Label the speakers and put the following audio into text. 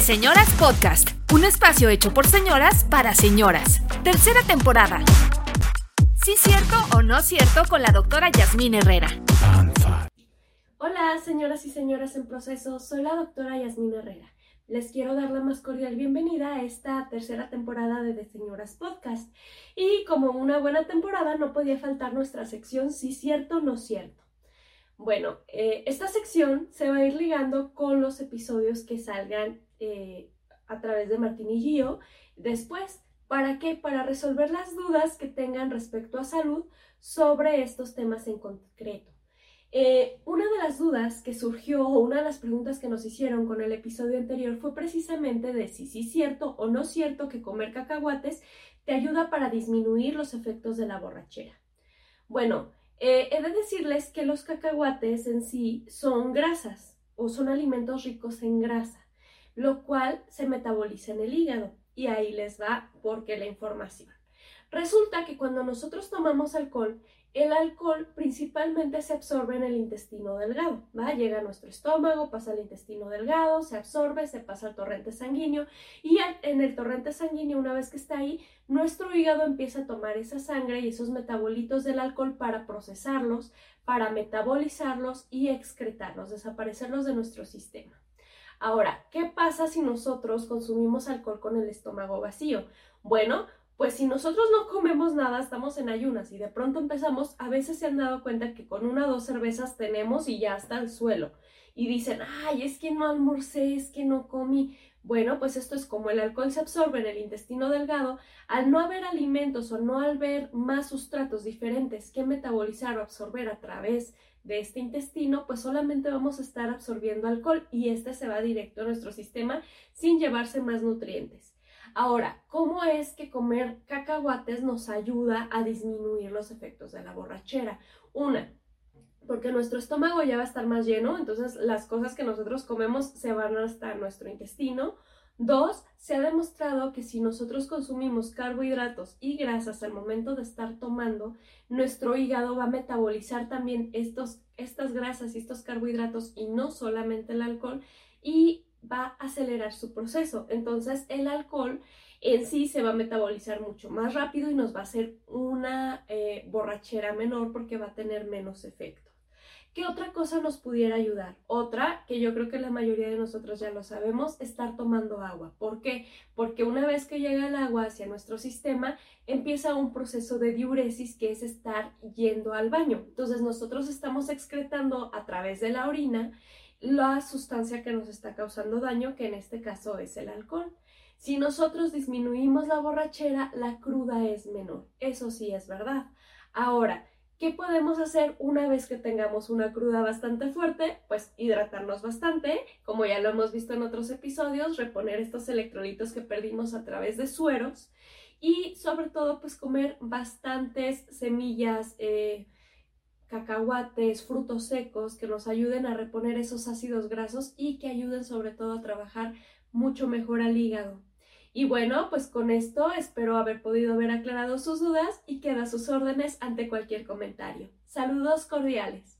Speaker 1: Señoras Podcast, un espacio hecho por señoras para señoras. Tercera temporada. Sí cierto o no cierto con la doctora Yasmín Herrera.
Speaker 2: Hola, señoras y señores en proceso, soy la doctora Yasmín Herrera. Les quiero dar la más cordial bienvenida a esta tercera temporada de The Señoras Podcast. Y como una buena temporada no podía faltar nuestra sección Sí cierto, no cierto. Bueno, eh, esta sección se va a ir ligando con los episodios que salgan eh, a través de Martín y Gio después. ¿Para qué? Para resolver las dudas que tengan respecto a salud sobre estos temas en concreto. Eh, una de las dudas que surgió o una de las preguntas que nos hicieron con el episodio anterior fue precisamente de si sí es cierto o no cierto que comer cacahuates te ayuda para disminuir los efectos de la borrachera. Bueno, eh, he de decirles que los cacahuates en sí son grasas o son alimentos ricos en grasa, lo cual se metaboliza en el hígado. Y ahí les va porque la información. Resulta que cuando nosotros tomamos alcohol, el alcohol principalmente se absorbe en el intestino delgado, ¿va? Llega a nuestro estómago, pasa al intestino delgado, se absorbe, se pasa al torrente sanguíneo y en el torrente sanguíneo, una vez que está ahí, nuestro hígado empieza a tomar esa sangre y esos metabolitos del alcohol para procesarlos, para metabolizarlos y excretarlos, desaparecerlos de nuestro sistema. Ahora, ¿qué pasa si nosotros consumimos alcohol con el estómago vacío? Bueno, pues si nosotros no comemos nada, estamos en ayunas y de pronto empezamos, a veces se han dado cuenta que con una o dos cervezas tenemos y ya está el suelo. Y dicen, ay, es que no almorcé, es que no comí. Bueno, pues esto es como el alcohol se absorbe en el intestino delgado, al no haber alimentos o no haber más sustratos diferentes que metabolizar o absorber a través de este intestino, pues solamente vamos a estar absorbiendo alcohol y este se va directo a nuestro sistema sin llevarse más nutrientes. Ahora, ¿cómo es que comer cacahuates nos ayuda a disminuir los efectos de la borrachera? Una, porque nuestro estómago ya va a estar más lleno, entonces las cosas que nosotros comemos se van hasta nuestro intestino. Dos, se ha demostrado que si nosotros consumimos carbohidratos y grasas al momento de estar tomando, nuestro hígado va a metabolizar también estos, estas grasas y estos carbohidratos y no solamente el alcohol y va a acelerar su proceso. Entonces el alcohol en sí se va a metabolizar mucho más rápido y nos va a hacer una eh, borrachera menor porque va a tener menos efecto. ¿Qué otra cosa nos pudiera ayudar? Otra, que yo creo que la mayoría de nosotros ya lo sabemos, estar tomando agua. ¿Por qué? Porque una vez que llega el agua hacia nuestro sistema, empieza un proceso de diuresis que es estar yendo al baño. Entonces nosotros estamos excretando a través de la orina la sustancia que nos está causando daño, que en este caso es el alcohol. Si nosotros disminuimos la borrachera, la cruda es menor. Eso sí es verdad. Ahora, ¿qué podemos hacer una vez que tengamos una cruda bastante fuerte? Pues hidratarnos bastante, como ya lo hemos visto en otros episodios, reponer estos electrolitos que perdimos a través de sueros y sobre todo pues comer bastantes semillas, eh, cacahuates, frutos secos que nos ayuden a reponer esos ácidos grasos y que ayuden sobre todo a trabajar mucho mejor al hígado. Y bueno, pues con esto espero haber podido haber aclarado sus dudas y queda sus órdenes ante cualquier comentario. Saludos cordiales.